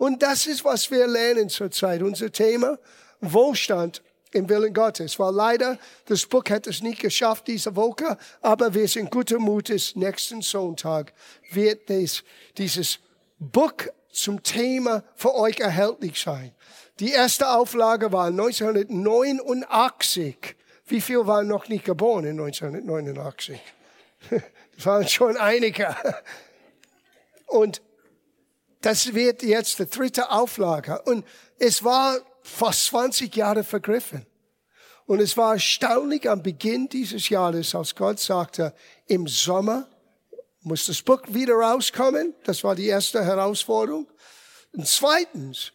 Und das ist, was wir lernen zurzeit. Unser Thema, Wohlstand im Willen Gottes. Weil leider, das Buch hat es nicht geschafft diese Woche, aber wir sind guter Mutes. Nächsten Sonntag wird dies, dieses Buch zum Thema für euch erhältlich sein. Die erste Auflage war 1989. Wie viel waren noch nicht geboren in 1989? Das waren schon einige. Und das wird jetzt die dritte Auflage. Und es war fast 20 Jahre vergriffen. Und es war erstaunlich am Beginn dieses Jahres, als Gott sagte, im Sommer muss das Buch wieder rauskommen. Das war die erste Herausforderung. Und zweitens,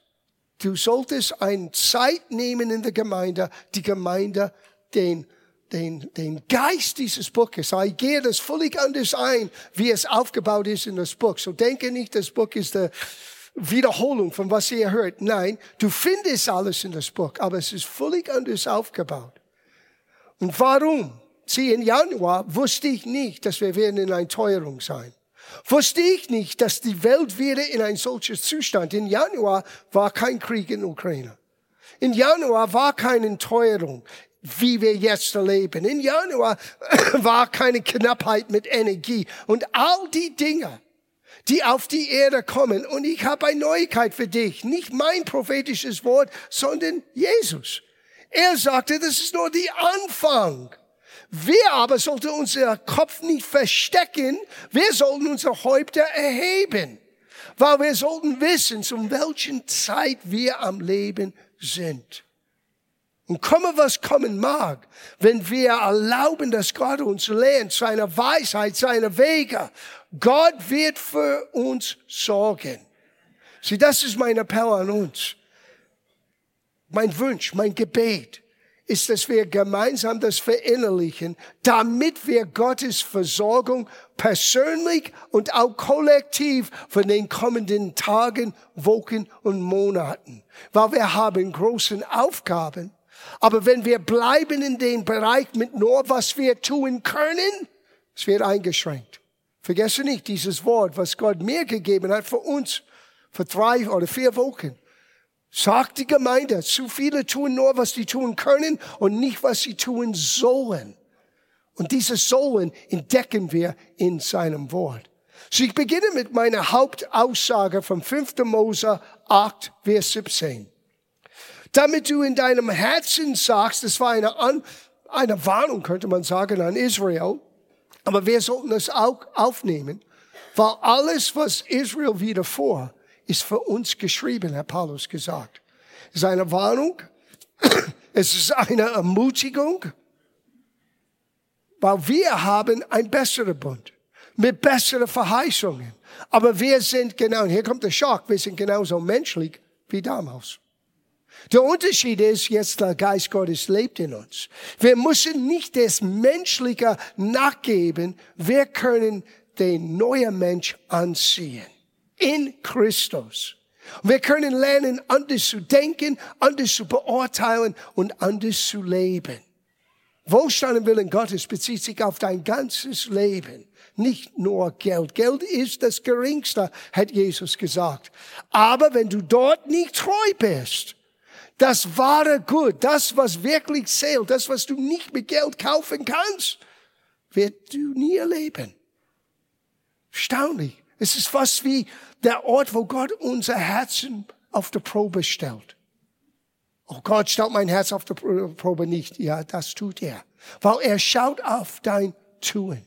du solltest eine Zeit nehmen in der Gemeinde, die Gemeinde den, den, den Geist dieses Buches. Ich gehe das völlig anders ein, wie es aufgebaut ist in das Buch. So denke nicht, das Buch ist der Wiederholung von was ihr hört. Nein, du findest alles in das Buch, aber es ist völlig anders aufgebaut. Und warum? Sieh, im Januar wusste ich nicht, dass wir werden in einer Teuerung sein. Wusste ich nicht, dass die Welt wieder in ein solches Zustand. Im Januar war kein Krieg in Ukraine. Im Januar war keine Teuerung, wie wir jetzt erleben. Im Januar war keine Knappheit mit Energie und all die Dinge die auf die Erde kommen. Und ich habe eine Neuigkeit für dich. Nicht mein prophetisches Wort, sondern Jesus. Er sagte, das ist nur die Anfang. Wir aber sollten unser Kopf nicht verstecken. Wir sollten unsere Häupter erheben. Weil wir sollten wissen, zu welchen Zeit wir am Leben sind. Und komme, was kommen mag, wenn wir erlauben, dass Gott uns lehrt, seine Weisheit, seine Wege. Gott wird für uns sorgen. Sieh, das ist mein Appell an uns. Mein Wunsch, mein Gebet ist, dass wir gemeinsam das verinnerlichen, damit wir Gottes Versorgung persönlich und auch kollektiv von den kommenden Tagen, Wochen und Monaten. Weil wir haben großen Aufgaben aber wenn wir bleiben in dem Bereich mit nur, was wir tun können, es wird eingeschränkt. Vergesse nicht dieses Wort, was Gott mir gegeben hat für uns, für drei oder vier Wochen. Sagt die Gemeinde, zu viele tun nur, was sie tun können und nicht, was sie tun sollen. Und dieses Sollen entdecken wir in seinem Wort. So ich beginne mit meiner Hauptaussage vom 5. Mose 8, Vers 17 damit du in deinem Herzen sagst, das war eine, An eine Warnung, könnte man sagen, an Israel, aber wir sollten das auch aufnehmen, weil alles, was Israel wieder vor, ist für uns geschrieben, hat Paulus gesagt. Es ist eine Warnung, es ist eine Ermutigung, weil wir haben ein besserer Bund mit besseren Verheißungen. Aber wir sind genau, und hier kommt der Schock, wir sind genauso menschlich wie damals. Der Unterschied ist jetzt, der Geist Gottes lebt in uns. Wir müssen nicht das Menschliche nachgeben. Wir können den neuen Mensch anziehen. In Christus. Wir können lernen, anders zu denken, anders zu beurteilen und anders zu leben. Wohlstand im Willen Gottes bezieht sich auf dein ganzes Leben, nicht nur Geld. Geld ist das Geringste, hat Jesus gesagt. Aber wenn du dort nicht treu bist, das wahre Gut, das, was wirklich zählt, das, was du nicht mit Geld kaufen kannst, wird du nie erleben. Erstaunlich. Es ist fast wie der Ort, wo Gott unser Herzen auf der Probe stellt. Oh Gott stellt mein Herz auf der Probe nicht. Ja, das tut er. Weil er schaut auf dein Tun.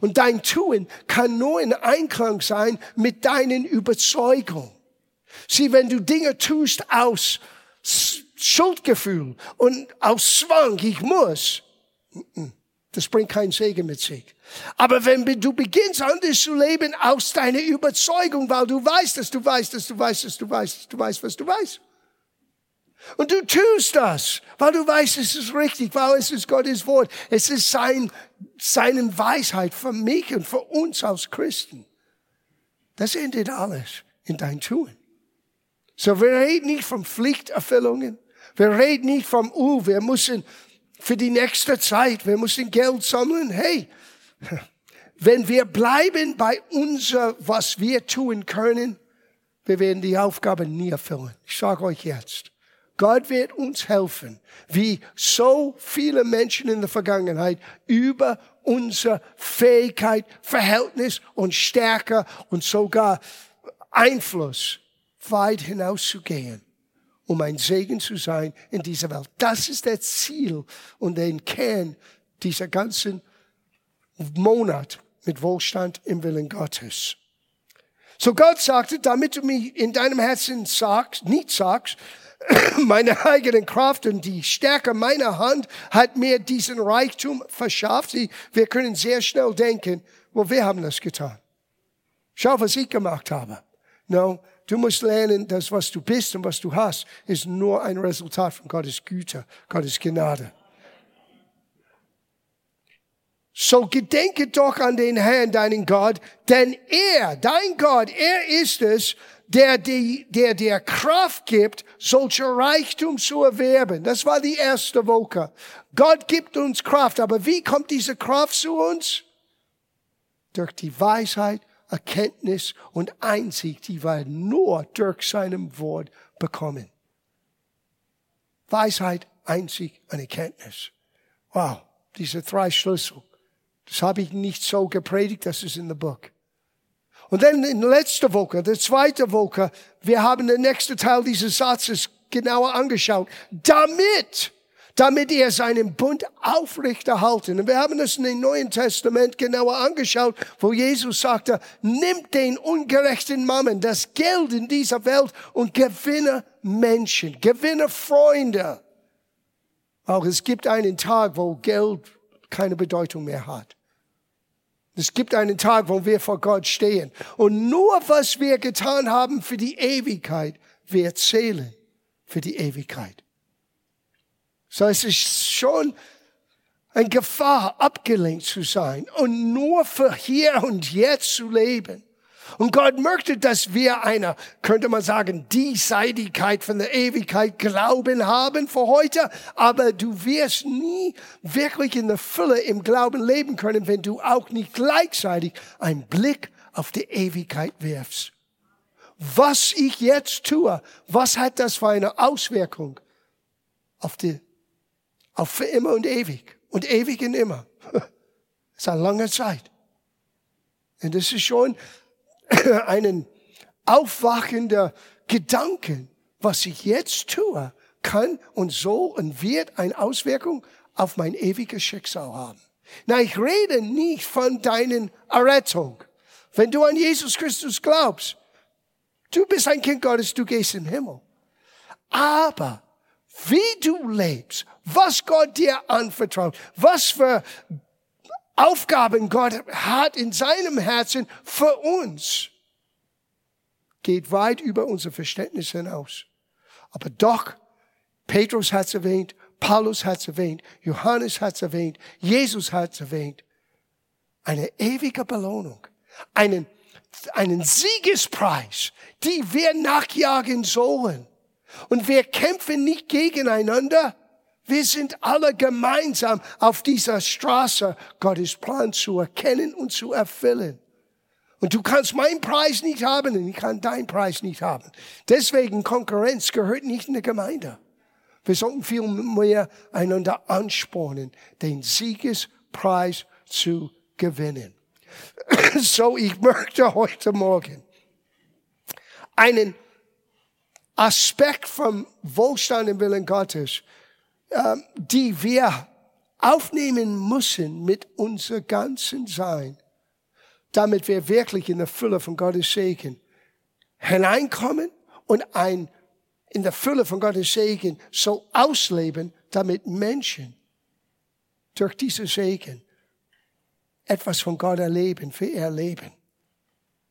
Und dein Tun kann nur in Einklang sein mit deinen Überzeugungen. Sieh, wenn du Dinge tust aus Schuldgefühl und aus Zwang, ich muss, das bringt keinen Segen mit sich. Aber wenn du beginnst anders zu leben aus deiner Überzeugung, weil du weißt, dass du weißt, dass du weißt, dass du weißt, dass du weißt, was du weißt. Und du tust das, weil du weißt, es ist richtig, weil es ist Gottes Wort. Es ist sein, seine Weisheit für mich und für uns als Christen. Das endet alles in dein Tun. So, wir reden nicht von Pflichterfüllungen. Wir reden nicht vom, uh, wir müssen für die nächste Zeit, wir müssen Geld sammeln. Hey, wenn wir bleiben bei unser, was wir tun können, wir werden die Aufgabe nie erfüllen. Ich sage euch jetzt. Gott wird uns helfen, wie so viele Menschen in der Vergangenheit über unsere Fähigkeit, Verhältnis und Stärke und sogar Einfluss weit hinauszugehen, um ein Segen zu sein in dieser Welt. Das ist das Ziel und den Kern dieser ganzen Monat mit Wohlstand im Willen Gottes. So Gott sagte, damit du mich in deinem Herzen sagst, nicht sagst, meine eigene Kraft und die Stärke meiner Hand hat mir diesen Reichtum verschafft. Wir können sehr schnell denken, wo well, wir haben das getan. Schau, was ich gemacht habe. No, du musst lernen, dass was du bist und was du hast, ist nur ein Resultat von Gottes Güte, Gottes Gnade. So gedenke doch an den Herrn, deinen Gott, denn er, dein Gott, er ist es, der, die, der dir Kraft gibt, solche Reichtum zu erwerben. Das war die erste Woche. Gott gibt uns Kraft, aber wie kommt diese Kraft zu uns? Durch die Weisheit, Erkenntnis und Einsicht, die wir nur durch seinem Wort bekommen. Weisheit, Einsicht und Erkenntnis. Wow, diese drei Schlüssel. Das habe ich nicht so gepredigt, das ist in der Buch. Und dann in letzter Woche, der zweite Woche, wir haben den nächsten Teil dieses Satzes genauer angeschaut. Damit, damit er seinen Bund aufrechterhalten. Und wir haben es in dem Neuen Testament genauer angeschaut, wo Jesus sagte, nimm den ungerechten Mammen, das Geld in dieser Welt und gewinne Menschen, gewinne Freunde. Auch es gibt einen Tag, wo Geld keine Bedeutung mehr hat. Es gibt einen Tag, wo wir vor Gott stehen. Und nur was wir getan haben für die Ewigkeit, wir zählen für die Ewigkeit. So es ist schon eine Gefahr, abgelenkt zu sein und nur für hier und jetzt zu leben. Und Gott möchte, dass wir eine, könnte man sagen, Diesseitigkeit von der Ewigkeit Glauben haben für heute. Aber du wirst nie wirklich in der Fülle im Glauben leben können, wenn du auch nicht gleichzeitig einen Blick auf die Ewigkeit wirfst. Was ich jetzt tue, was hat das für eine Auswirkung auf die, auf für immer und ewig und ewig und immer? Das ist eine lange Zeit. Und das ist schon einen aufwachender Gedanken, was ich jetzt tue, kann und soll und wird eine Auswirkung auf mein ewiges Schicksal haben. Na, ich rede nicht von deinen Errettung. Wenn du an Jesus Christus glaubst, du bist ein Kind Gottes, du gehst im Himmel. Aber wie du lebst, was Gott dir anvertraut, was für Aufgaben Gott hat in seinem Herzen für uns, geht weit über unser Verständnis hinaus. Aber doch, Petrus hat es erwähnt, Paulus hat es erwähnt, Johannes hat es erwähnt, Jesus hat es erwähnt. Eine ewige Belohnung, einen, einen Siegespreis, die wir nachjagen sollen. Und wir kämpfen nicht gegeneinander, wir sind alle gemeinsam auf dieser Straße, Gottes Plan zu erkennen und zu erfüllen. Und du kannst meinen Preis nicht haben und ich kann deinen Preis nicht haben. Deswegen Konkurrenz gehört nicht in der Gemeinde. Wir sollten viel mehr einander anspornen, den Siegespreis zu gewinnen. So, ich möchte heute Morgen einen Aspekt vom Wohlstand im Willen Gottes ähm, die wir aufnehmen müssen mit unser ganzen Sein, damit wir wirklich in der Fülle von Gottes Segen hineinkommen und ein, in der Fülle von Gottes Segen so ausleben, damit Menschen durch diese Segen etwas von Gott erleben, für ihr Leben.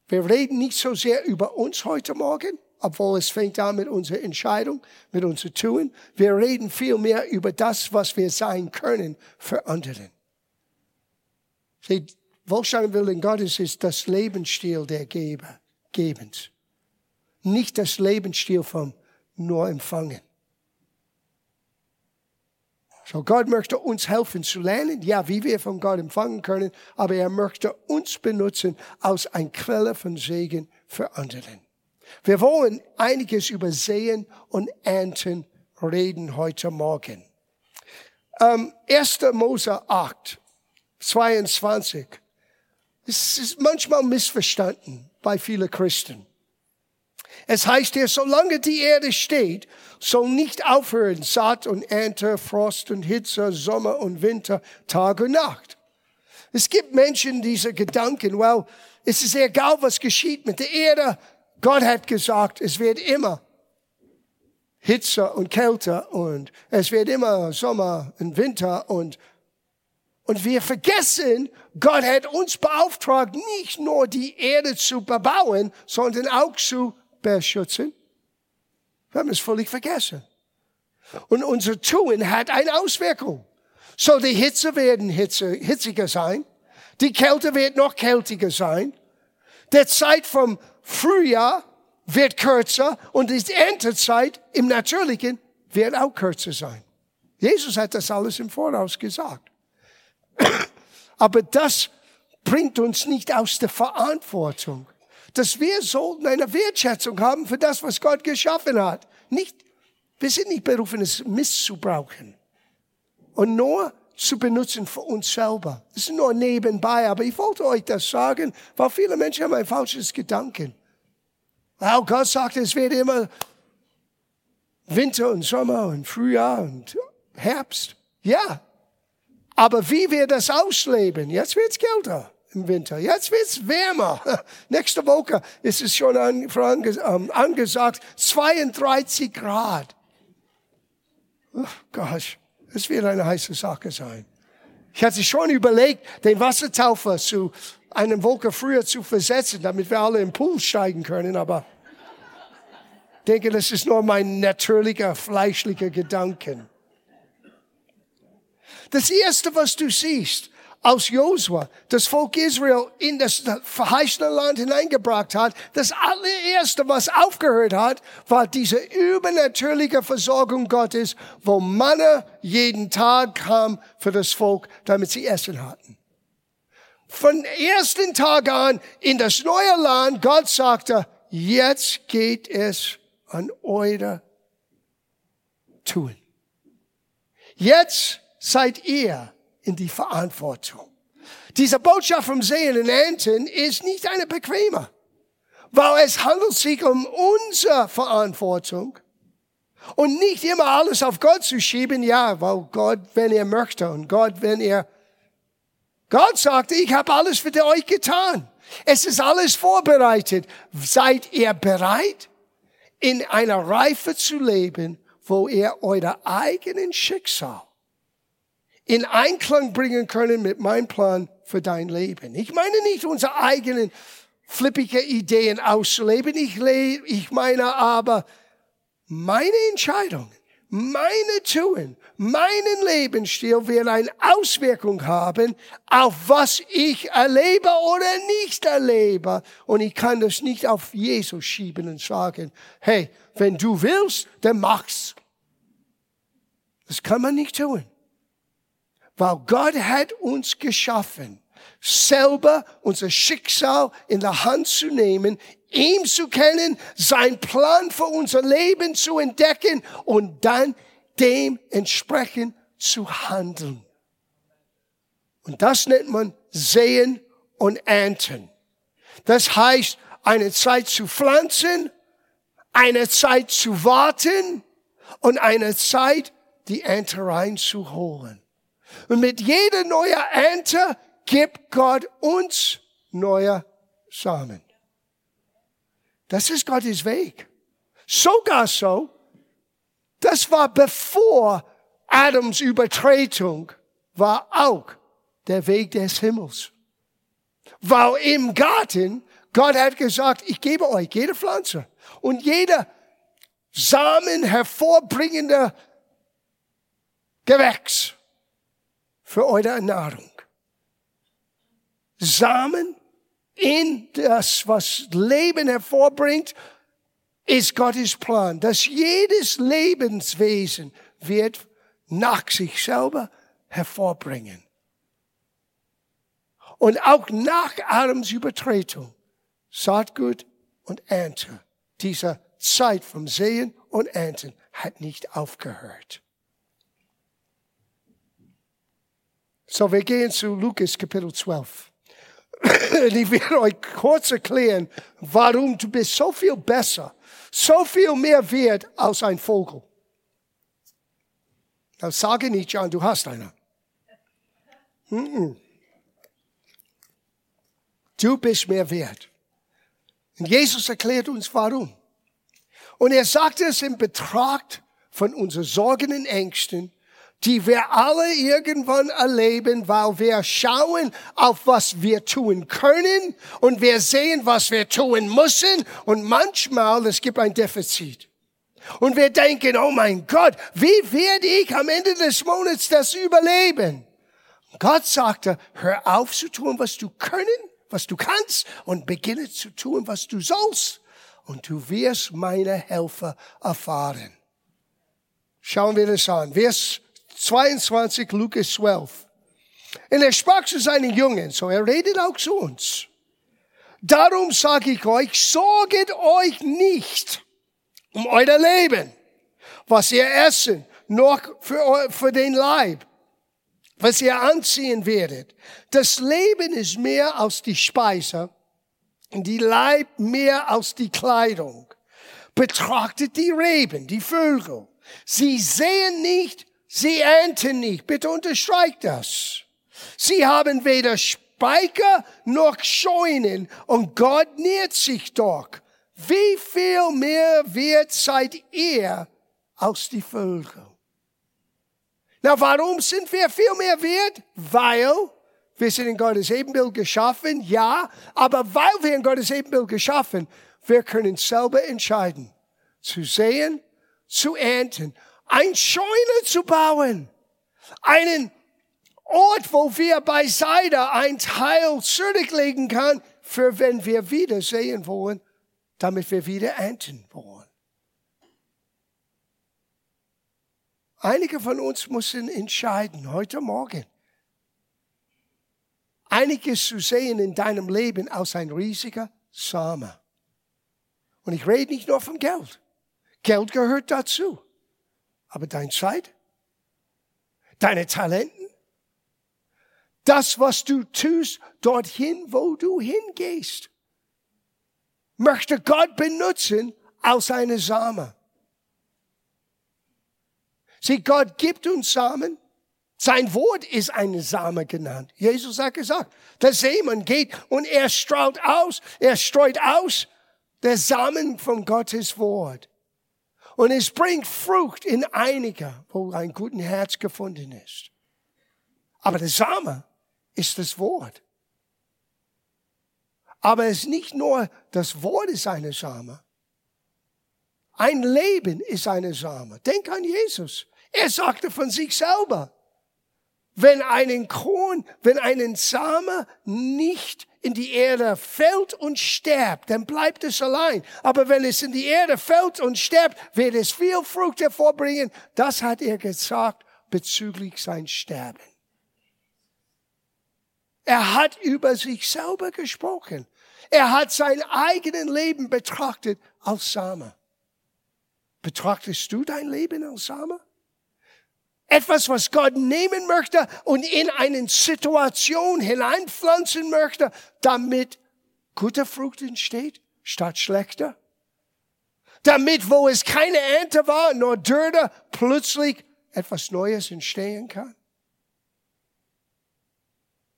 Wir reden nicht so sehr über uns heute Morgen, obwohl es fängt an mit unserer Entscheidung, mit unserem Tun. Wir reden viel mehr über das, was wir sein können für andere. Sie, Wohlstand Willen Gottes ist das Lebensstil der Geber, Gebens. Nicht das Lebensstil vom nur empfangen. So Gott möchte uns helfen zu lernen, ja, wie wir von Gott empfangen können, aber er möchte uns benutzen als ein Quelle von Segen für anderen. Wir wollen einiges über Sehen und Ernten reden heute Morgen. Ähm, 1. Mose 8, 22. Es ist manchmal missverstanden bei vielen Christen. Es heißt hier, solange die Erde steht, soll nicht aufhören Saat und Ernte, Frost und Hitze, Sommer und Winter, Tag und Nacht. Es gibt Menschen, diese Gedanken, well, es ist egal, was geschieht mit der Erde. Gott hat gesagt, es wird immer Hitze und Kälte und es wird immer Sommer und Winter und und wir vergessen, Gott hat uns beauftragt, nicht nur die Erde zu bebauen, sondern auch zu beschützen. Wir haben es völlig vergessen. Und unser Tun hat eine Auswirkung. So die Hitze werden hitze, hitziger sein. Die Kälte wird noch kältiger sein. Der Zeit vom Frühjahr wird kürzer und die Erntezeit im Natürlichen wird auch kürzer sein. Jesus hat das alles im Voraus gesagt. Aber das bringt uns nicht aus der Verantwortung, dass wir sollten eine Wertschätzung haben für das, was Gott geschaffen hat. Nicht, wir sind nicht berufen, es misszubrauchen und nur zu benutzen für uns selber. Das ist nur nebenbei, aber ich wollte euch das sagen, weil viele Menschen haben ein falsches Gedanken. Wow, Gott sagt, es wird immer Winter und Sommer und Frühjahr und Herbst. Ja, aber wie wir das ausleben, jetzt wird's kälter im Winter, jetzt wird's wärmer. Nächste Woche ist es schon ähm, angesagt, 32 Grad. Oh gosh, es wird eine heiße Sache sein. Ich hatte schon überlegt, den Wassertaufer zu einer Woche früher zu versetzen, damit wir alle im Pool steigen können, aber denke, das ist nur mein natürlicher, fleischlicher Gedanken. Das erste, was du siehst, aus Josua, das Volk Israel in das verheißene Land hineingebracht hat, das allererste, was aufgehört hat, war diese übernatürliche Versorgung Gottes, wo Manne jeden Tag kam für das Volk, damit sie Essen hatten. Von ersten Tag an in das neue Land, Gott sagte, jetzt geht es an eure Tun. Jetzt seid ihr in die Verantwortung. Diese Botschaft vom Sehen und Ernten ist nicht eine bequeme, weil es handelt sich um unsere Verantwortung und nicht immer alles auf Gott zu schieben, ja, weil Gott, wenn er möchte und Gott, wenn er, Gott sagte, ich habe alles für euch getan. Es ist alles vorbereitet. Seid ihr bereit, in einer Reife zu leben, wo ihr euer eigenen Schicksal in Einklang bringen können mit meinem Plan für dein Leben. Ich meine nicht unsere eigenen flippige Ideen auszuleben. Ich, ich meine aber meine Entscheidung, meine Tun, meinen Lebensstil wird eine Auswirkung haben auf was ich erlebe oder nicht erlebe. Und ich kann das nicht auf Jesus schieben und sagen, hey, wenn du willst, dann mach's. Das kann man nicht tun. Weil Gott hat uns geschaffen, selber unser Schicksal in der Hand zu nehmen, ihm zu kennen, sein Plan für unser Leben zu entdecken und dann dementsprechend zu handeln. Und das nennt man Sehen und Ernten. Das heißt, eine Zeit zu pflanzen, eine Zeit zu warten und eine Zeit, die Ernte reinzuholen. Und mit jeder neuen Ernte gibt Gott uns neue Samen. Das ist Gottes Weg. Sogar so, das war bevor Adams Übertretung, war auch der Weg des Himmels. Weil im Garten, Gott hat gesagt, ich gebe euch jede Pflanze und jede Samen hervorbringende Gewächs für eure Nahrung. Samen in das, was Leben hervorbringt, ist Gottes Plan, dass jedes Lebenswesen wird nach sich selber hervorbringen. Und auch nach Adams Übertretung, Saatgut und Ernte Diese Zeit vom Sehen und Ernten hat nicht aufgehört. So, wir gehen zu Lukas Kapitel 12. ich werde euch kurz erklären, warum du bist so viel besser, so viel mehr wert als ein Vogel. Dann sage nicht, John, du hast einer. Du bist mehr wert. Und Jesus erklärt uns warum. Und er sagt es im Betracht von unseren Sorgen und Ängsten, die wir alle irgendwann erleben, weil wir schauen auf was wir tun können und wir sehen, was wir tun müssen und manchmal es gibt ein Defizit. Und wir denken, oh mein Gott, wie werde ich am Ende des Monats das überleben? Gott sagte, hör auf zu tun, was du können, was du kannst und beginne zu tun, was du sollst und du wirst meine Helfer erfahren. Schauen wir das an. Vers 22, Lukas 12. Und er sprach zu seinen Jungen, so er redet auch zu uns. Darum sage ich euch, sorget euch nicht um euer Leben, was ihr essen, noch für, für den Leib, was ihr anziehen werdet. Das Leben ist mehr als die Speise und die Leib mehr als die Kleidung. Betrachtet die Reben, die Vögel. Sie sehen nicht, sie ernten nicht. Bitte unterstreicht das. Sie haben weder Speicher noch Scheunen und Gott nährt sich doch. Wie viel mehr wert seid ihr als die Vögel? Na, warum sind wir viel mehr wert? Weil wir sind in Gottes Ebenbild geschaffen, ja, aber weil wir in Gottes Ebenbild geschaffen, wir können selber entscheiden, zu sehen, zu ernten, ein Scheune zu bauen, einen Ort, wo wir beiseite ein Teil zurücklegen können, für wenn wir wieder sehen wollen, damit wir wieder ernten wollen. Einige von uns müssen entscheiden heute Morgen, einiges zu sehen in deinem Leben aus ein riesiger Same. Und ich rede nicht nur vom Geld. Geld gehört dazu. Aber deine Zeit, deine Talenten, das, was du tust, dorthin, wo du hingehst, möchte Gott benutzen als eine Same. Sieh, Gott gibt uns Samen. Sein Wort ist eine Same genannt. Jesus hat gesagt, der Samen geht und er strahlt aus, er streut aus der Samen von Gottes Wort. Und es bringt Frucht in einiger, wo ein guten Herz gefunden ist. Aber der Same ist das Wort. Aber es ist nicht nur das Wort ist eine Same. Ein Leben ist eine Same. Denk an Jesus. Er sagte von sich selber, wenn einen Korn, wenn einen Same nicht in die Erde fällt und sterbt, dann bleibt es allein. Aber wenn es in die Erde fällt und sterbt, wird es viel Frucht hervorbringen. Das hat er gesagt bezüglich sein Sterben. Er hat über sich selber gesprochen. Er hat sein eigenes Leben betrachtet als Same. Betrachtest du dein Leben als Same? Etwas, was Gott nehmen möchte und in eine Situation hineinpflanzen möchte, damit gute Frucht entsteht, statt schlechter. Damit, wo es keine Ernte war, nur Dürre, plötzlich etwas Neues entstehen kann.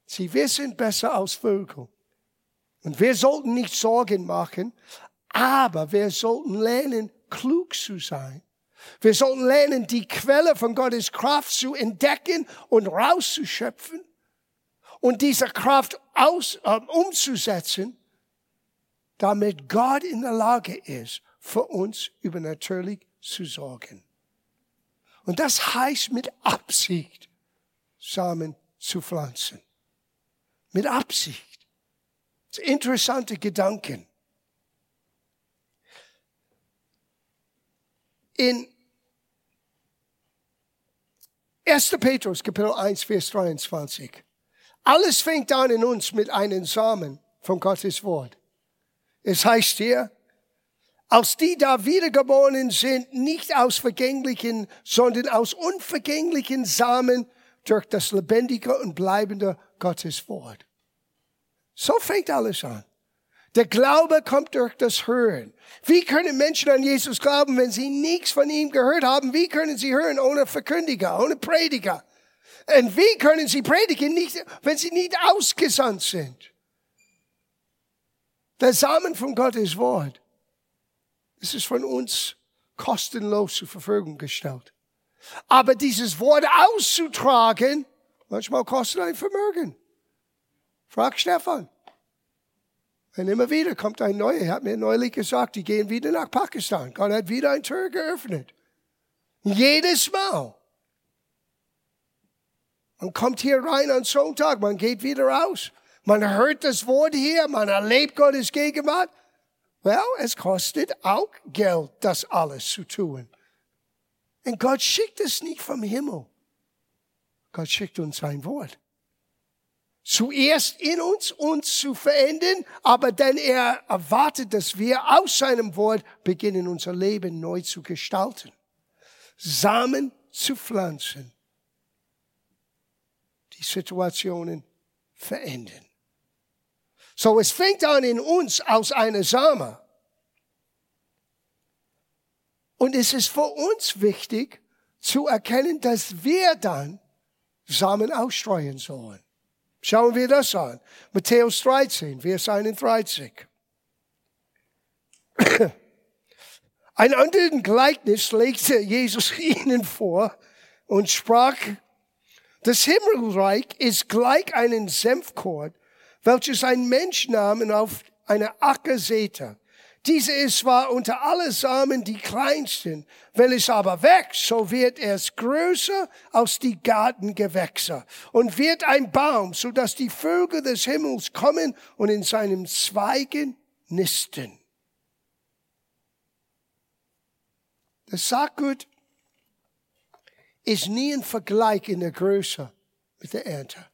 Sie wissen besser als Vögel. Und wir sollten nicht Sorgen machen, aber wir sollten lernen, klug zu sein wir sollten lernen, die Quelle von Gottes Kraft zu entdecken und rauszuschöpfen und diese Kraft aus, äh, umzusetzen, damit Gott in der Lage ist, für uns übernatürlich zu sorgen. Und das heißt mit Absicht, Samen zu pflanzen. Mit Absicht. Das sind interessante Gedanken. In 1. Petrus, Kapitel 1, Vers 23. Alles fängt an in uns mit einem Samen von Gottes Wort. Es heißt hier, als die da wiedergeboren sind, nicht aus vergänglichen, sondern aus unvergänglichen Samen durch das lebendige und bleibende Gottes Wort. So fängt alles an. Der Glaube kommt durch das Hören. Wie können Menschen an Jesus glauben, wenn sie nichts von ihm gehört haben? Wie können sie hören ohne Verkündiger, ohne Prediger? Und wie können sie predigen, nicht, wenn sie nicht ausgesandt sind? Der Samen von Gottes Wort es ist von uns kostenlos zur Verfügung gestellt. Aber dieses Wort auszutragen, manchmal kostet ein Vermögen. Frag Stefan. Und immer wieder kommt ein neuer, er hat mir neulich gesagt, die gehen wieder nach Pakistan. Gott hat wieder ein Tür geöffnet. Jedes Mal. Man kommt hier rein am Sonntag, man geht wieder raus. Man hört das Wort hier, man erlebt Gottes Gegenwart. Well, es kostet auch Geld, das alles zu tun. Und Gott schickt es nicht vom Himmel. Gott schickt uns sein Wort. Zuerst in uns, uns zu verändern, aber dann er erwartet, dass wir aus seinem Wort beginnen, unser Leben neu zu gestalten. Samen zu pflanzen. Die Situationen verändern. So, es fängt an in uns aus einer Same. Und es ist für uns wichtig zu erkennen, dass wir dann Samen ausstreuen sollen. Schauen wir das an. Matthäus 13, Vers 31. Ein anderes Gleichnis legte Jesus ihnen vor und sprach, das Himmelreich ist gleich einen Senfkorn, welches ein Mensch nahm und auf eine Acker säte. Diese ist zwar unter alle Samen die kleinsten, wenn es aber wächst, so wird es größer als die Gartengewächse und wird ein Baum, so dass die Vögel des Himmels kommen und in seinem Zweigen nisten. Das Saatgut ist nie ein Vergleich in der Größe mit der Ernte.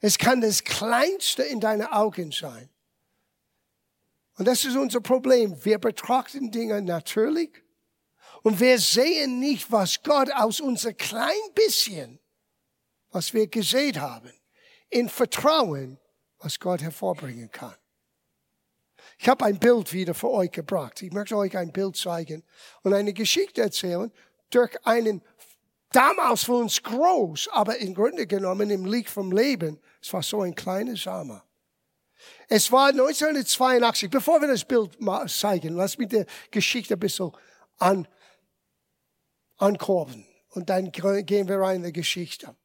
Es kann das Kleinste in deinen Augen sein. Und das ist unser Problem. Wir betrachten Dinge natürlich und wir sehen nicht, was Gott aus unser klein bisschen, was wir gesehen haben, in Vertrauen, was Gott hervorbringen kann. Ich habe ein Bild wieder für euch gebracht. Ich möchte euch ein Bild zeigen und eine Geschichte erzählen durch einen damals für uns groß, aber im Grunde genommen im Licht vom Leben es war so ein kleiner Samen. Es war 1982, bevor wir das Bild zeigen, lass mich die Geschichte ein bisschen an, ankurven. Und dann gehen wir rein in die Geschichte.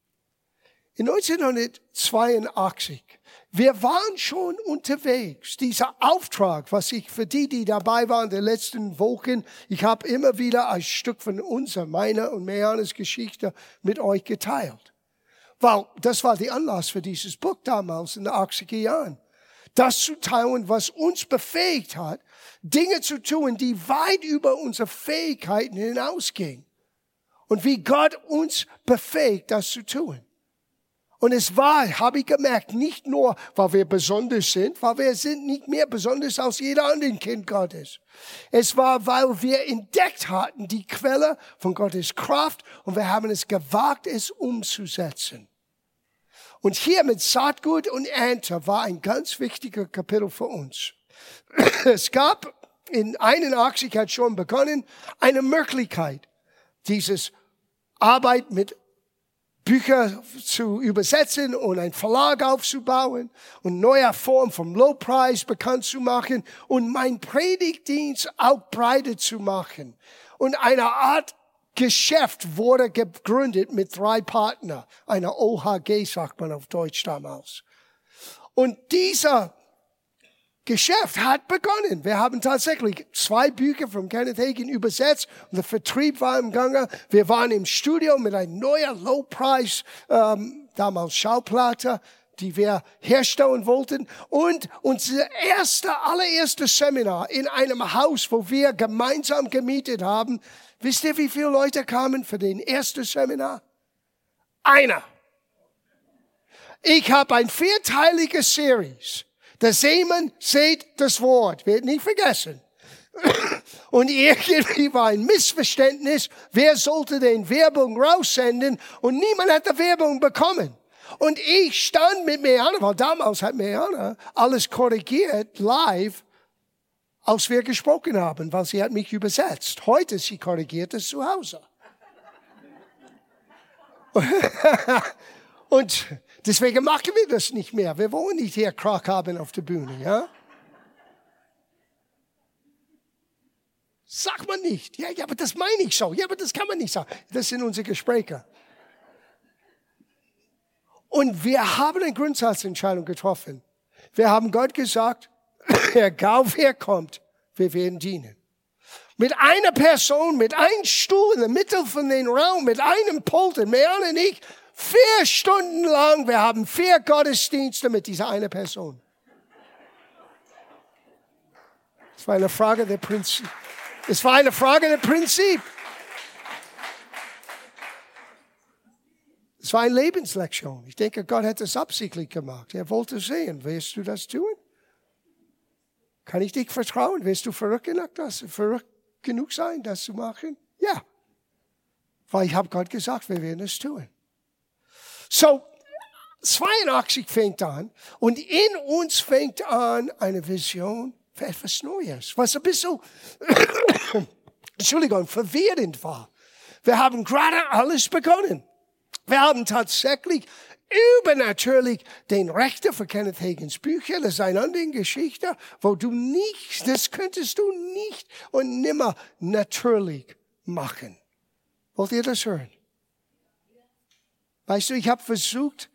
In 1982, wir waren schon unterwegs. Dieser Auftrag, was ich für die, die dabei waren, die letzten Wochen, ich habe immer wieder ein Stück von unserer, meiner und Meanes Geschichte mit euch geteilt. Weil das war der Anlass für dieses Buch damals in den 80er Jahren. Das zu teilen, was uns befähigt hat, Dinge zu tun, die weit über unsere Fähigkeiten hinausgehen. Und wie Gott uns befähigt, das zu tun. Und es war, habe ich gemerkt, nicht nur, weil wir besonders sind, weil wir sind nicht mehr besonders als jeder andere Kind Gottes. Es war, weil wir entdeckt hatten die Quelle von Gottes Kraft und wir haben es gewagt, es umzusetzen. Und hier mit Saatgut und Ernte war ein ganz wichtiger Kapitel für uns. Es gab in 81 hat schon begonnen eine Möglichkeit, dieses Arbeit mit Bücher zu übersetzen und ein Verlag aufzubauen und neue Form vom Low Price bekannt zu machen und mein Predigtdienst auch breiter zu machen und eine Art Geschäft wurde gegründet mit drei Partnern, einer OHG sagt man auf Deutsch damals. Und dieser Geschäft hat begonnen. Wir haben tatsächlich zwei Bücher von Kenneth Hagin übersetzt und der Vertrieb war im Gange. Wir waren im Studio mit einem neuen Low-Price, ähm, damals Schauplatte, die wir herstellen wollten. Und unser erster, allererster Seminar in einem Haus, wo wir gemeinsam gemietet haben. Wisst ihr, wie viele Leute kamen für den ersten Seminar? Einer. Ich habe ein vierteiliges Series Der Seemann sät das Wort, wird nicht vergessen. Und irgendwie war ein Missverständnis, wer sollte den Werbung raussenden und niemand hat die Werbung bekommen. Und ich stand mit Meana, weil damals hat Meana alles korrigiert, live, als wir gesprochen haben, weil sie hat mich übersetzt. Heute sie korrigiert es zu Hause. Und deswegen machen wir das nicht mehr. Wir wollen nicht hier Krach haben auf der Bühne, ja? Sagt man nicht. Ja, ja, aber das meine ich so. Ja, aber das kann man nicht sagen. Das sind unsere Gespräche. Und wir haben eine Grundsatzentscheidung getroffen. Wir haben Gott gesagt, egal wer kommt, wir werden dienen. Mit einer Person, mit einem Stuhl in der Mitte von dem Raum, mit einem Pult, mehr und ich, vier Stunden lang, wir haben vier Gottesdienste mit dieser eine Person. Es war eine Frage der Prinzip. Es war eine Frage der Prinzip. Es war eine Lebenslektion. Ich denke, Gott hat es absichtlich gemacht. Er wollte sehen, wirst du das tun? Kann ich dich vertrauen? Wirst du verrückt genug, das, verrückt genug sein, das zu machen? Ja. Weil ich habe Gott gesagt, wir werden es tun. So, 82 fängt an und in uns fängt an eine Vision für etwas Neues, was ein bisschen, Entschuldigung, verwirrend war. Wir haben gerade alles begonnen. Wir haben tatsächlich übernatürlich den Rechter für Kenneth Hagins Bücher. Das ist eine andere Geschichte, wo du nicht, das könntest du nicht und nimmer natürlich machen. Wollt ihr das hören? Weißt du, ich habe versucht,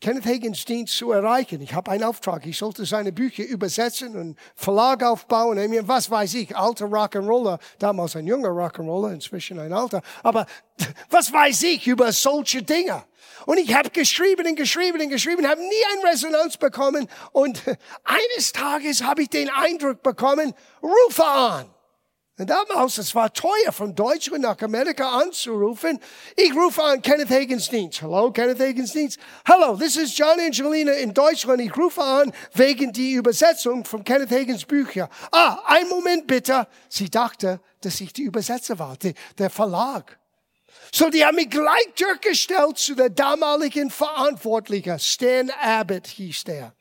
Kenneth Hagins Dienst zu erreichen. Ich habe einen Auftrag. Ich sollte seine Bücher übersetzen und Verlag aufbauen. Was weiß ich, alter Rock'n'Roller, damals ein junger Rock'n'Roller, inzwischen ein alter. Aber was weiß ich über solche Dinge? Und ich habe geschrieben und geschrieben und geschrieben, habe nie eine Resonanz bekommen. Und eines Tages habe ich den Eindruck bekommen, rufe an. Und damals, es war teuer, von Deutschland nach Amerika anzurufen. Ich rufe an Kenneth Hagins Dienst. Hallo, Kenneth Hagins Dienst. Hallo, this is John Angelina in Deutschland. Ich rufe an wegen die Übersetzung von Kenneth Hagins Bücher. Ah, ein Moment bitte. Sie dachte, dass ich die Übersetzer war, die, der Verlag. So, die haben mich gleich durchgestellt zu der damaligen Verantwortlichen. Stan Abbott hieß der.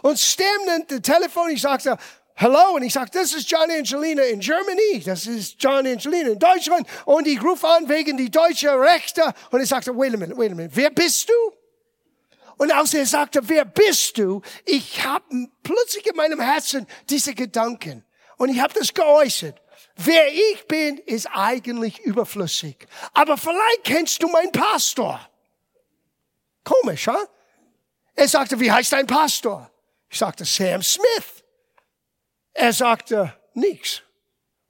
Und Stan das Telefon, ich sagte, Hello, und ich sage, das ist John Angelina in Germany, das ist John Angelina in Deutschland, und ich rufe an wegen die deutsche Rechte, und ich sagte, wait a minute, wait a minute, wer bist du? Und als er sagte, wer bist du, ich habe plötzlich in meinem Herzen diese Gedanken, und ich habe das geäußert. Wer ich bin, ist eigentlich überflüssig. Aber vielleicht kennst du meinen Pastor. Komisch, ha? Er sagte, wie heißt dein Pastor? Ich sagte, Sam Smith. Er sagte nichts.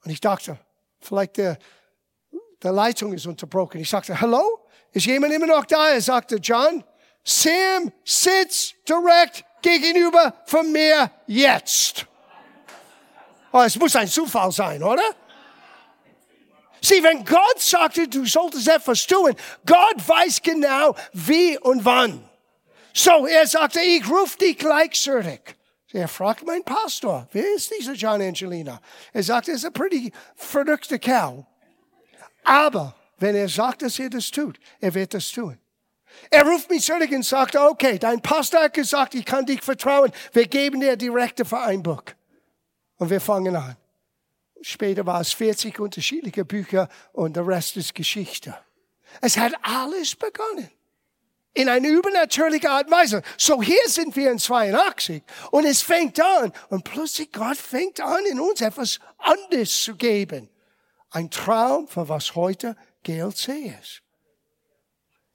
Und ich dachte, vielleicht der, der Leitung ist unterbrochen. Ich sagte, hallo? Ist jemand immer noch da? Er sagte, John, Sam sitzt direkt gegenüber von mir jetzt. Oh, es muss ein Zufall sein, oder? Sieh, wenn Gott sagte, du solltest etwas tun, Gott weiß genau, wie und wann. So, er sagte, ich rufe dich gleich zurück. Er fragt mein Pastor, wer ist dieser John Angelina? Er sagt, er ist ein pretty verrückter Kerl. Aber wenn er sagt, dass er das tut, er wird das tun. Er ruft mich zurück und sagt, okay, dein Pastor hat gesagt, ich kann dich vertrauen. Wir geben dir die Rechte für ein Buch. Und wir fangen an. Später war es 40 unterschiedliche Bücher und der Rest ist Geschichte. Es hat alles begonnen in eine übernatürliche Art und Weise. So hier sind wir in 82 und es fängt an und plötzlich Gott fängt an in uns etwas anderes zu geben. Ein Traum für was heute GLC ist.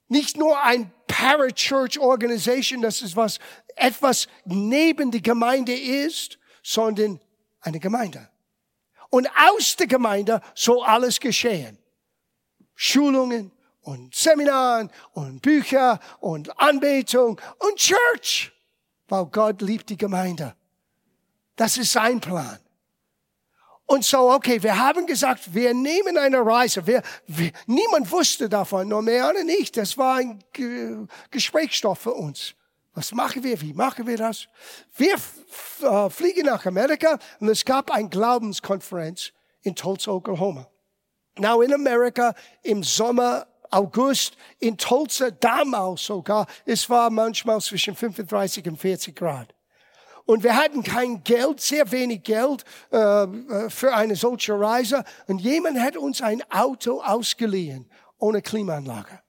Nicht nur ein Parachurch Organization, das ist was, etwas neben der Gemeinde ist, sondern eine Gemeinde. Und aus der Gemeinde soll alles geschehen. Schulungen, und Seminaren und Bücher und Anbetung und Church, weil Gott liebt die Gemeinde. Das ist sein Plan. Und so, okay, wir haben gesagt, wir nehmen eine Reise. Wir, wir, niemand wusste davon, nur mehr oder nicht. Das war ein Ge Gesprächsstoff für uns. Was machen wir? Wie machen wir das? Wir äh, fliegen nach Amerika und es gab eine Glaubenskonferenz in Tulsa, Oklahoma. Now in Amerika im Sommer, August, in Tulsa damals sogar, es war manchmal zwischen 35 und 40 Grad. Und wir hatten kein Geld, sehr wenig Geld äh, äh, für eine solche Reise. Und jemand hat uns ein Auto ausgeliehen, ohne Klimaanlage.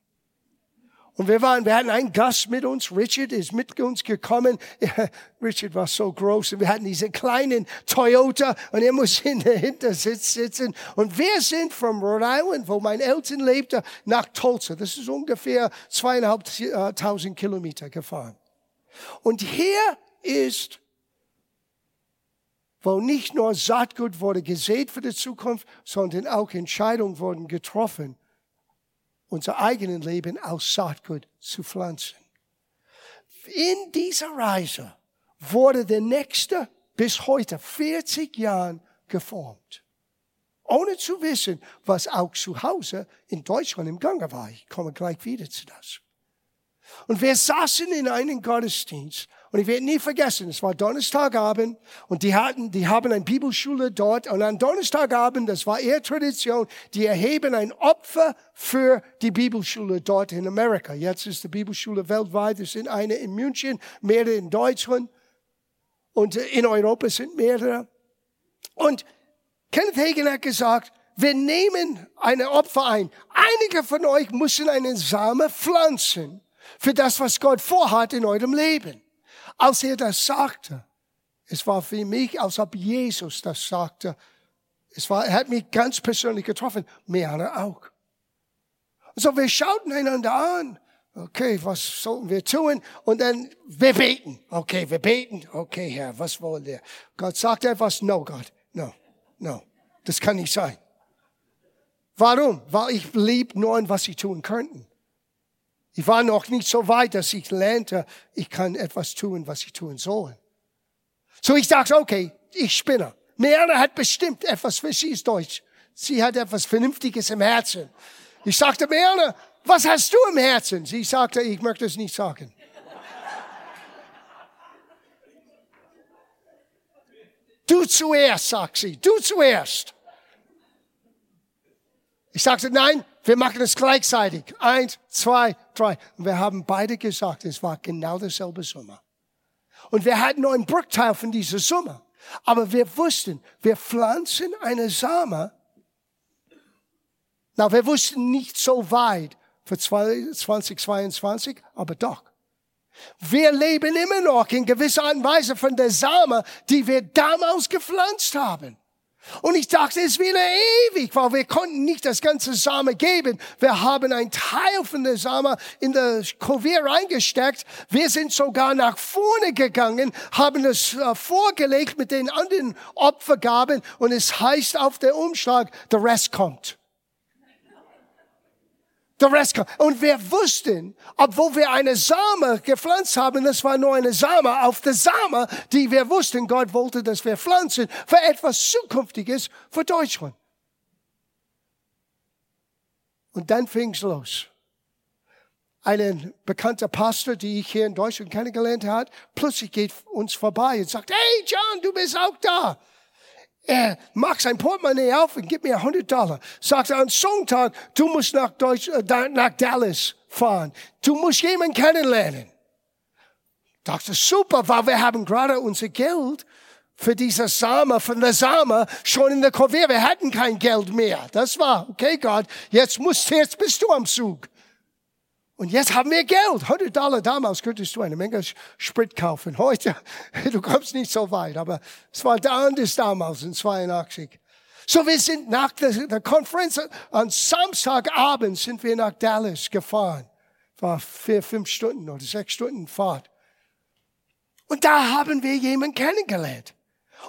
Und wir waren, wir hatten einen Gast mit uns. Richard ist mit uns gekommen. Richard war so groß. Und wir hatten diesen kleinen Toyota und er muss in der Hintersitz sitzen. Und wir sind von Rhode Island, wo mein Eltern lebte, nach Tulsa. Das ist ungefähr zweieinhalbtausend Kilometer gefahren. Und hier ist, wo nicht nur Saatgut wurde gesät für die Zukunft, sondern auch Entscheidungen wurden getroffen unser eigenen Leben aus Saatgut zu pflanzen. In dieser Reise wurde der Nächste bis heute 40 Jahren geformt. Ohne zu wissen, was auch zu Hause in Deutschland im Gange war. Ich komme gleich wieder zu das. Und wir saßen in einem Gottesdienst und ich werde nie vergessen, es war Donnerstagabend und die hatten, die haben eine Bibelschule dort und an Donnerstagabend, das war eher Tradition, die erheben ein Opfer für die Bibelschule dort in Amerika. Jetzt ist die Bibelschule weltweit, es sind eine in München, mehrere in Deutschland und in Europa sind mehrere. Und Kenneth Hagen hat gesagt, wir nehmen eine Opfer ein. Einige von euch müssen einen Samen pflanzen für das, was Gott vorhat in eurem Leben. Als er das sagte, es war für mich, als ob Jesus das sagte. Es war, er hat mich ganz persönlich getroffen, Meana auch. So, wir schauten einander an. Okay, was sollten wir tun? Und dann, wir beten. Okay, wir beten. Okay, Herr, was wollen wir? Gott sagt etwas. No, Gott. No, no. Das kann nicht sein. Warum? Weil ich blieb nur in was sie tun könnten. Ich war noch nicht so weit, dass ich lernte, ich kann etwas tun, was ich tun soll. So ich dachte, okay, ich spinne. Meana hat bestimmt etwas für sie ist Deutsch. Sie hat etwas Vernünftiges im Herzen. Ich sagte, Meana, was hast du im Herzen? Sie sagte, ich möchte es nicht sagen. Du zuerst, sagt sie, du zuerst. Ich sagte, nein, wir machen es gleichzeitig. Eins, zwei, drei. Und wir haben beide gesagt, es war genau dasselbe Summe. Und wir hatten nur einen Bruchteil von dieser Summe. Aber wir wussten, wir pflanzen eine Same. Na, wir wussten nicht so weit für 2022, aber doch. Wir leben immer noch in gewisser Art und Weise von der Same, die wir damals gepflanzt haben. Und ich dachte, es wäre ewig, weil wir konnten nicht das ganze Same geben. Wir haben einen Teil von der Same in das Kuvert reingesteckt. Wir sind sogar nach vorne gegangen, haben es äh, vorgelegt mit den anderen Opfergaben und es heißt auf der Umschlag, der Rest kommt. Der Rest kommt. Und wir wussten, obwohl wir eine Same gepflanzt haben, das war nur eine Same auf der Same, die wir wussten, Gott wollte, dass wir pflanzen für etwas Zukünftiges für Deutschland. Und dann fing's los. Ein bekannter Pastor, die ich hier in Deutschland kennengelernt habe, plötzlich geht uns vorbei und sagt, hey John, du bist auch da. Er macht sein Portemonnaie auf und gibt mir 100 Dollar. Sagt er am Sonntag, du musst nach, Deutsch, äh, nach Dallas fahren. Du musst jemanden kennenlernen. Dachte, super, weil wir haben gerade unser Geld für diese Same, von der Same schon in der Kuvert. Wir hatten kein Geld mehr. Das war, okay Gott, jetzt musst, jetzt bist du am Zug. Und jetzt haben wir Geld. 100 Dollar damals könntest du eine Menge Sprit kaufen. Heute, du kommst nicht so weit, aber es war anders damals in 82. So wir sind nach der, Konferenz, am Samstagabend sind wir nach Dallas gefahren. War vier, fünf Stunden oder sechs Stunden Fahrt. Und da haben wir jemanden kennengelernt.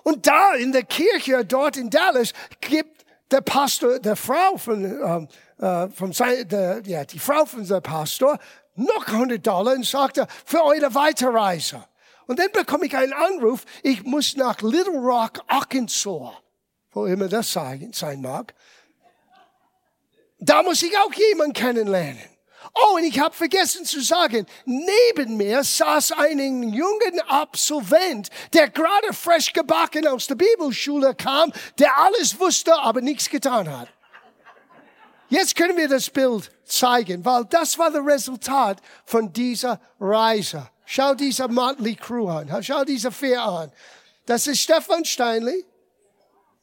Und da in der Kirche dort in Dallas gibt der Pastor, der Frau von, ähm, äh, vom, der, ja, die Frau von der Pastor noch 100 Dollar und sagte, für eure Weiterreise. Und dann bekomme ich einen Anruf, ich muss nach Little Rock, Arkansas, wo immer das sein, sein mag. Da muss ich auch jemanden kennenlernen. Oh, und ich habe vergessen zu sagen, neben mir saß ein junger Absolvent, der gerade frisch gebacken aus der Bibelschule kam, der alles wusste, aber nichts getan hat. Jetzt können wir das Bild zeigen, weil das war das Resultat von dieser Reise. Schau diese Motley Crew an. Schau diese vier an. Das ist Stefan Steinley.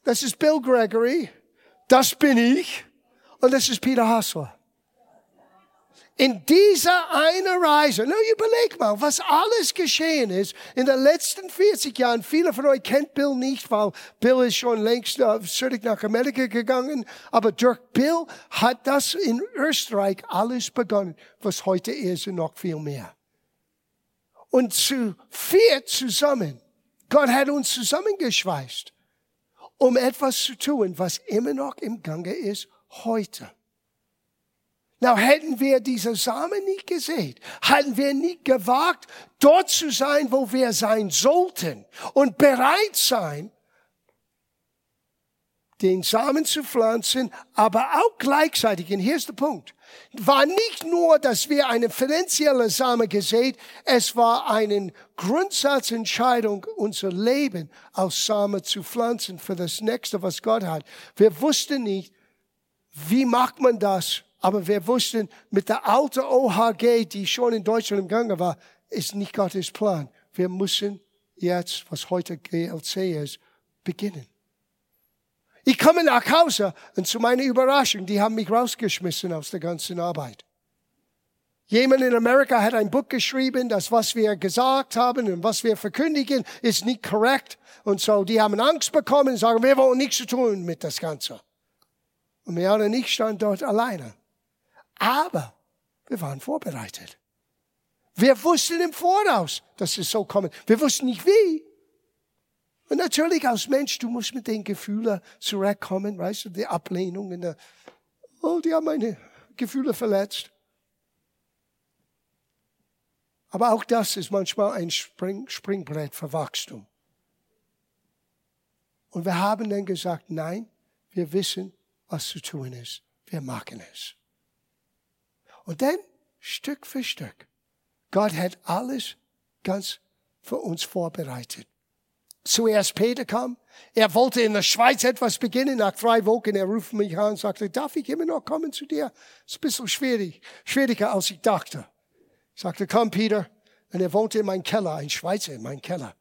Das ist Bill Gregory. Das bin ich. Und das ist Peter Hassler. In dieser eine Reise, na, überleg mal, was alles geschehen ist in den letzten 40 Jahren. Viele von euch kennt Bill nicht, weil Bill ist schon längst zurück nach Amerika gegangen. Aber durch Bill hat das in Österreich alles begonnen, was heute ist und noch viel mehr. Und zu vier zusammen, Gott hat uns zusammengeschweißt, um etwas zu tun, was immer noch im Gange ist heute. Na, hätten wir diese Samen nicht gesehen, hätten wir nicht gewagt, dort zu sein, wo wir sein sollten und bereit sein, den Samen zu pflanzen, aber auch gleichzeitig, und hier ist der Punkt, war nicht nur, dass wir eine finanzielle Same gesät, es war eine Grundsatzentscheidung, unser Leben aus Samen zu pflanzen für das Nächste, was Gott hat. Wir wussten nicht, wie macht man das aber wir wussten, mit der alten OHG, die schon in Deutschland im Gange war, ist nicht Gottes Plan. Wir müssen jetzt, was heute GLC ist, beginnen. Ich komme nach Hause und zu meiner Überraschung, die haben mich rausgeschmissen aus der ganzen Arbeit. Jemand in Amerika hat ein Buch geschrieben, dass was wir gesagt haben und was wir verkündigen, ist nicht korrekt. Und so, die haben Angst bekommen und sagen, wir wollen nichts zu tun mit das Ganze. Und Meana und ich standen dort alleine. Aber wir waren vorbereitet. Wir wussten im Voraus, dass es so kommt. Wir wussten nicht wie. Und natürlich als Mensch, du musst mit den Gefühlen zurückkommen, weißt du, die Ablehnung und der, oh, die haben meine Gefühle verletzt. Aber auch das ist manchmal ein Spring, Springbrett für Wachstum. Und wir haben dann gesagt, nein, wir wissen, was zu tun ist. Wir machen es. Und dann Stück für Stück. Gott hat alles ganz für uns vorbereitet. Zuerst Peter kam. Er wollte in der Schweiz etwas beginnen. Nach drei Wochen, er ruft mich an und sagte, darf ich immer noch kommen zu dir? Ist ein bisschen schwierig, schwieriger als ich dachte. Ich sagte, komm Peter. Und er wohnte in meinem Keller, ein Schweizer in meinem Keller.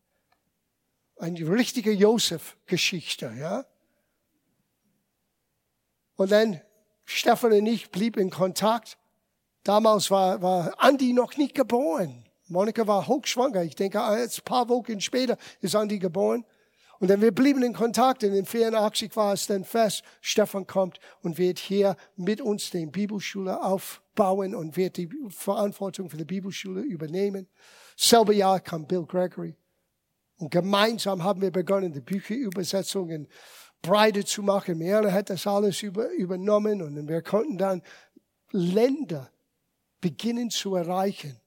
Eine richtige Josef-Geschichte, ja. Und dann Stefan und ich blieben in Kontakt. Damals war, war Andi noch nicht geboren. Monika war hochschwanger. Ich denke, ein paar Wochen später ist Andi geboren. Und dann wir blieben in Kontakt. Und in 84 war es dann fest, Stefan kommt und wird hier mit uns die Bibelschule aufbauen und wird die Verantwortung für die Bibelschule übernehmen. Selbe Jahr kam Bill Gregory. Und gemeinsam haben wir begonnen, die Bücherübersetzungen breiter zu machen. Mehrere hat das alles über, übernommen und wir konnten dann Länder beginnen zu erreichen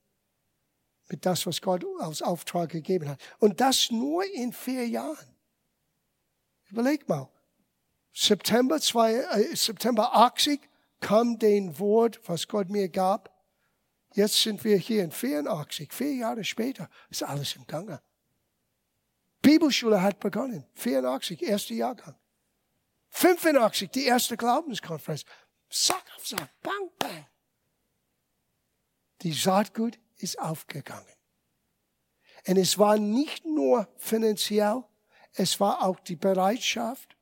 mit das, was Gott als Auftrag gegeben hat. Und das nur in vier Jahren. Überleg mal. September, zwei, äh, September 80 kam den Wort, was Gott mir gab. Jetzt sind wir hier in 84, vier Jahre später, ist alles im Gange. Bibelschule hat begonnen, 84, erster Jahrgang. 85, die erste Glaubenskonferenz. Sack auf Sack, bang, bang. Die Saatgut ist aufgegangen. Und es war nicht nur finanziell, es war auch die Bereitschaft,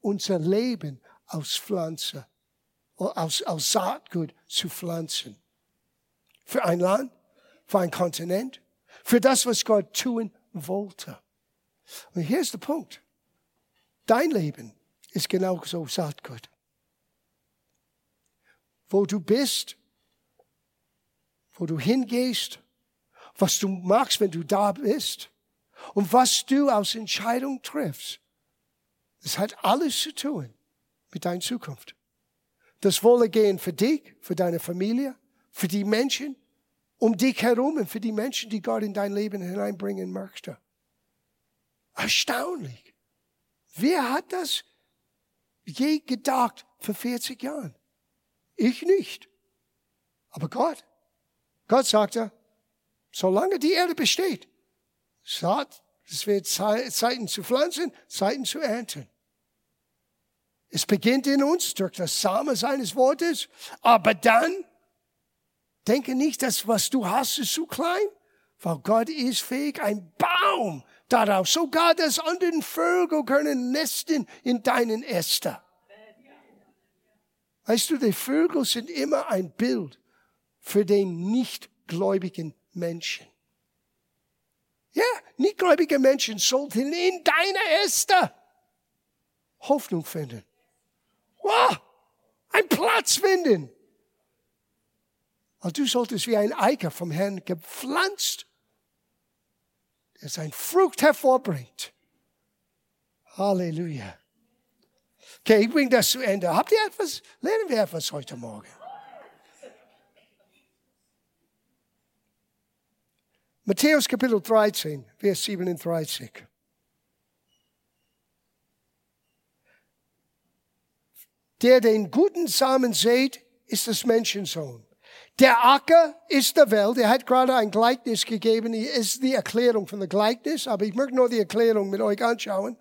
unser Leben aus Pflanze, aus, aus Saatgut zu pflanzen. Für ein Land, für ein Kontinent, für das, was Gott tun wollte. Und hier ist der Punkt. Dein Leben ist genauso Saatgut. Wo du bist, wo du hingehst, was du machst, wenn du da bist und was du aus Entscheidung triffst. Das hat alles zu tun mit deiner Zukunft. Das Wohlergehen für dich, für deine Familie, für die Menschen um dich herum und für die Menschen, die Gott in dein Leben hineinbringen möchte. Erstaunlich. Wer hat das je gedacht vor 40 Jahren? Ich nicht. Aber Gott, Gott sagte, solange die Erde besteht, sagt, es wird Zeiten zu pflanzen, Zeiten zu ernten. Es beginnt in uns durch das Samen seines Wortes, aber dann denke nicht, dass was du hast, ist zu klein, weil Gott ist fähig, ein Baum daraus, sogar das anderen Vögel können nesten in deinen Ästen. Weißt du, die Vögel sind immer ein Bild für den nichtgläubigen Menschen. Ja, nichtgläubige Menschen sollten in deiner Äste Hoffnung finden. Wow, ein Platz finden. Und du solltest wie ein Eiker vom Herrn gepflanzt, der sein Frucht hervorbringt. Halleluja. Okay, ich bringe das zu Ende. Habt ihr etwas? Lernen wir etwas heute Morgen? Matthäus Kapitel 13, Vers 37. Der den guten Samen sät, ist das Menschensohn. Der Acker ist der Welt. Er hat gerade ein Gleichnis gegeben. Es ist die Erklärung von der Gleichnis, aber ich möchte nur die Erklärung mit euch anschauen.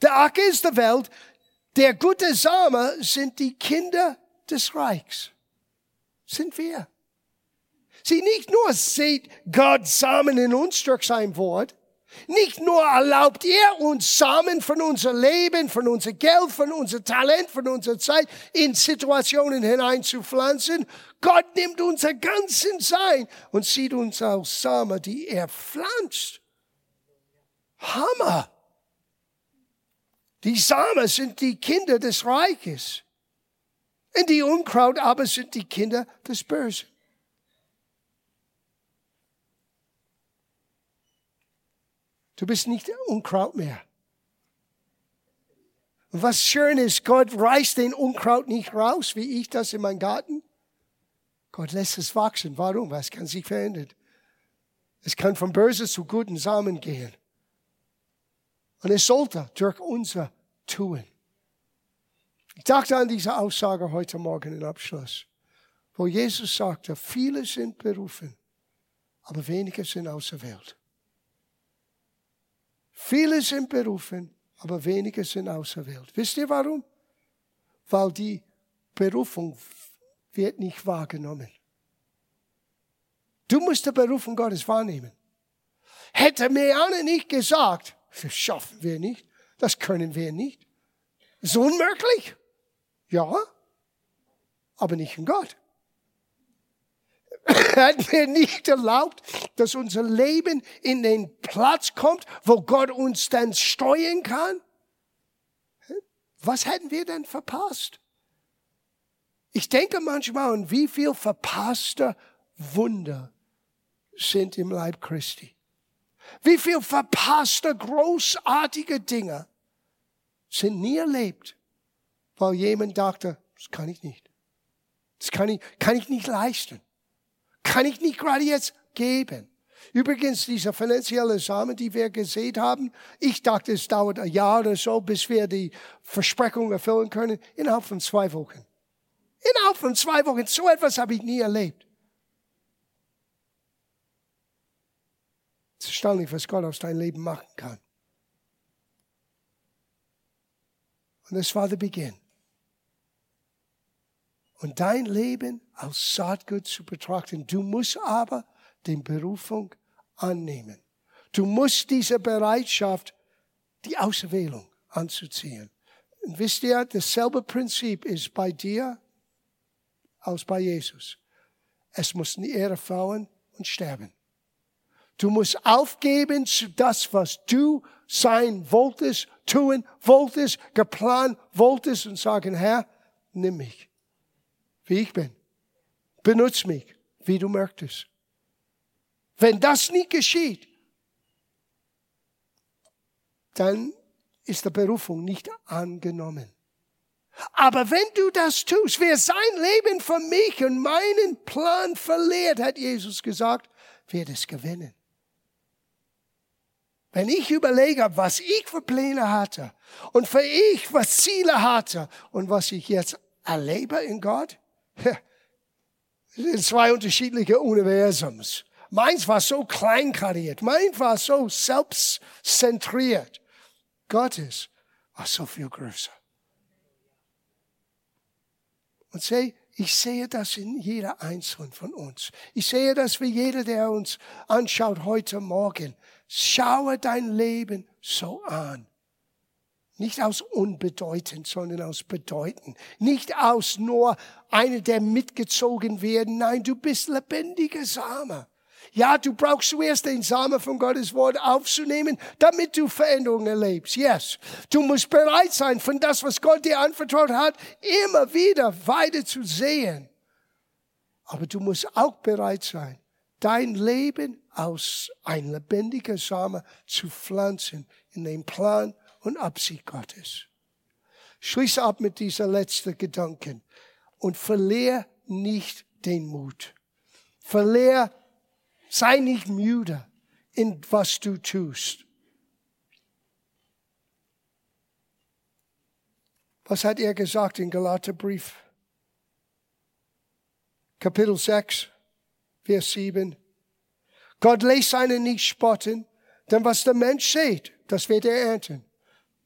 Der Acker ist der Welt. Der gute Same sind die Kinder des Reichs. Sind wir. Sie nicht nur seht Gott Samen in uns durch sein Wort, nicht nur erlaubt er uns Samen von unser Leben, von unser Geld, von unser Talent, von unserer Zeit in Situationen hineinzupflanzen. Gott nimmt unser ganzen Sein und sieht uns als Samen, die er pflanzt. Hammer! Die Samen sind die Kinder des Reiches. Und die Unkraut aber sind die Kinder des Bösen. Du bist nicht Unkraut mehr. Und was schön ist, Gott reißt den Unkraut nicht raus, wie ich das in meinem Garten. Gott lässt es wachsen. Warum? Was kann sich verändern? Es kann von böse zu guten Samen gehen. Und es sollte durch unser Tun. Ich dachte an diese Aussage heute Morgen im Abschluss, wo Jesus sagte, viele sind berufen, aber wenige sind auserwählt. Viele sind berufen, aber wenige sind auserwählt. Wisst ihr warum? Weil die Berufung wird nicht wahrgenommen. Du musst die Berufung Gottes wahrnehmen. Hätte mir Anne nicht gesagt, das schaffen wir nicht. Das können wir nicht. Ist unmöglich. Ja, aber nicht in Gott. Hat mir nicht erlaubt, dass unser Leben in den Platz kommt, wo Gott uns dann steuern kann. Was hätten wir denn verpasst? Ich denke manchmal an wie viel verpasste Wunder sind im Leib Christi. Wie viel verpasste, großartige Dinge sind nie erlebt, weil jemand dachte, das kann ich nicht. Das kann ich, kann ich nicht leisten. Kann ich nicht gerade jetzt geben. Übrigens, dieser finanzielle Samen, die wir gesehen haben, ich dachte, es dauert ein Jahr oder so, bis wir die Versprechung erfüllen können, innerhalb von zwei Wochen. Innerhalb von zwei Wochen. So etwas habe ich nie erlebt. Es ist erstaunlich, was Gott aus deinem Leben machen kann. Und das war der Beginn. Und dein Leben als Saatgut zu betrachten. Du musst aber die Berufung annehmen. Du musst diese Bereitschaft, die Auserwählung anzuziehen. Und wisst ihr, dasselbe Prinzip ist bei dir als bei Jesus. Es muss in die Erde fallen und sterben. Du musst aufgeben zu das, was du sein wolltest, tun wolltest, geplant wolltest und sagen, Herr, nimm mich, wie ich bin. Benutz mich, wie du möchtest. Wenn das nicht geschieht, dann ist die Berufung nicht angenommen. Aber wenn du das tust, wer sein Leben von mich und meinen Plan verliert, hat Jesus gesagt, wird es gewinnen. Wenn ich überlege, was ich für Pläne hatte und für ich, was Ziele hatte und was ich jetzt erlebe in Gott, Das sind zwei unterschiedliche Universums. Meins war so kleinkariert, meins war so selbstzentriert. Gottes war so viel größer. Und seh, ich sehe das in jeder Einzelnen von uns. Ich sehe das für jeder, der uns anschaut heute Morgen. Schaue dein Leben so an. Nicht aus unbedeutend, sondern aus bedeutend. Nicht aus nur einer, der mitgezogen werden. Nein, du bist lebendiger Same. Ja, du brauchst zuerst den Samen von Gottes Wort aufzunehmen, damit du Veränderungen erlebst. Yes. Du musst bereit sein, von das, was Gott dir anvertraut hat, immer wieder weiter zu sehen. Aber du musst auch bereit sein, dein Leben aus ein lebendiger Samen zu pflanzen in den Plan und Absicht Gottes. Schließe ab mit dieser letzten Gedanken und verliere nicht den Mut. Verliere Sei nicht müde in was du tust. Was hat er gesagt in Galaterbrief? Kapitel 6, Vers 7. Gott lässt seinen nicht spotten, denn was der Mensch sieht, das wird er ernten.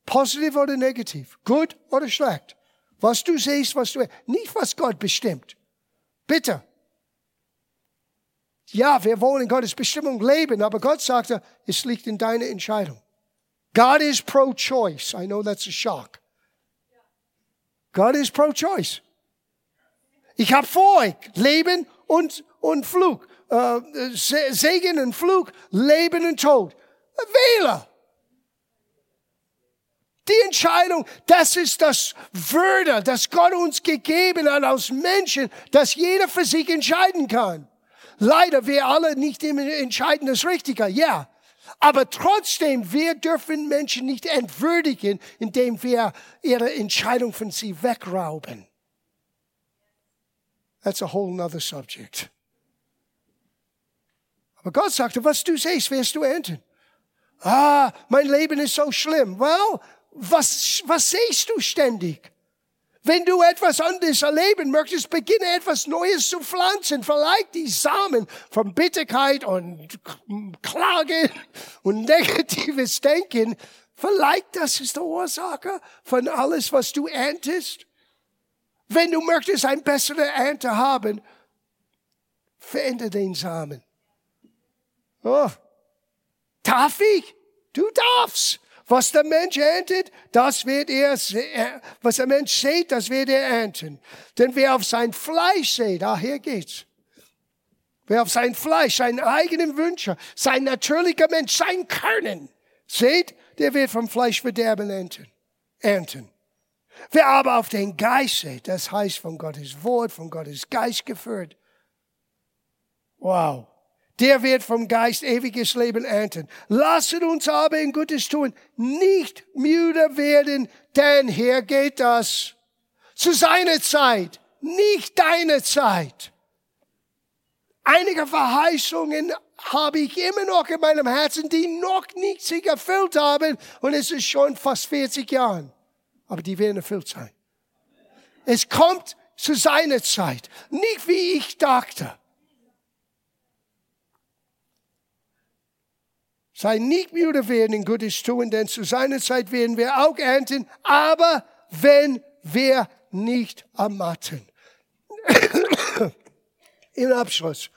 Positiv oder negativ, gut oder schlecht. Was du siehst, was du, nicht was Gott bestimmt. Bitte. Ja, wir wollen in Gottes Bestimmung leben, aber Gott sagte, es liegt in deiner Entscheidung. God is pro-choice. I know that's a shock. God is pro-choice. Ich habe vor euch Leben und, und Flug. Äh, Segen und Flug, Leben und Tod. Wähle. Die Entscheidung, das ist das Würde, das Gott uns gegeben hat als Menschen, dass jeder für sich entscheiden kann. Leider, wir alle nicht immer entscheiden das Richtige, ja. Aber trotzdem, wir dürfen Menschen nicht entwürdigen, indem wir ihre Entscheidung von sie wegrauben. That's a whole other subject. Aber Gott sagte, was du siehst, wirst du ernten. Ah, mein Leben ist so schlimm. Well, was, was siehst du ständig? Wenn du etwas anderes erleben möchtest, beginne etwas Neues zu pflanzen. Vielleicht die Samen von Bitterkeit und Klage und negatives Denken. Vielleicht das ist die Ursache von alles, was du erntest. Wenn du möchtest eine bessere Ernte haben, verändere den Samen. Oh. Darf ich? Du darfst. Was der Mensch erntet, das wird er, äh, was der Mensch sät, das wird er ernten. Denn wer auf sein Fleisch sät, daher geht's. Wer auf sein Fleisch, seinen eigenen Wünsche, sein natürlicher Mensch, sein Können sät, der wird vom Fleisch Verderben ernten. ernten. Wer aber auf den Geist sät, das heißt von Gottes Wort, von Gottes Geist geführt. Wow der wird vom Geist ewiges Leben ernten. Lasset uns aber in Gutes tun, nicht müde werden, denn hier geht das. Zu seiner Zeit, nicht deine Zeit. Einige Verheißungen habe ich immer noch in meinem Herzen, die noch nicht sich erfüllt haben und es ist schon fast 40 Jahren. Aber die werden erfüllt sein. Es kommt zu seiner Zeit, nicht wie ich dachte. Sei nicht müde werden in Gutes tun, denn zu seiner Zeit werden wir auch ernten, aber wenn wir nicht ermatten. Im Abschluss.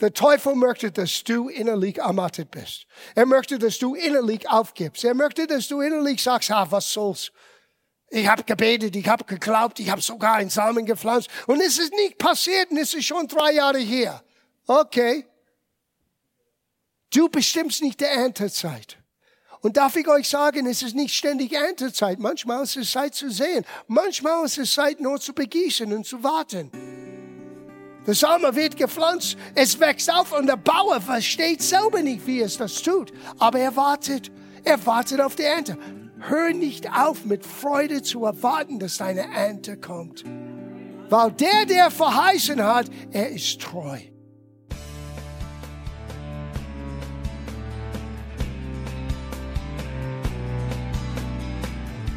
Der Teufel möchte, dass du innerlich ermattet bist. Er möchte, dass du innerlich aufgibst. Er möchte, dass du innerlich sagst, ah, was soll's. Ich habe gebetet, ich habe geglaubt, ich habe sogar einen Samen gepflanzt. Und es ist nicht passiert und es ist schon drei Jahre her. Okay, Du bestimmst nicht die Erntezeit. Und darf ich euch sagen, es ist nicht ständig Erntezeit. Manchmal ist es Zeit zu sehen. Manchmal ist es Zeit nur zu begießen und zu warten. Der Samen wird gepflanzt, es wächst auf und der Bauer versteht selber nicht, wie es das tut. Aber er wartet, er wartet auf die Ernte. Hör nicht auf, mit Freude zu erwarten, dass deine Ernte kommt. Weil der, der verheißen hat, er ist treu.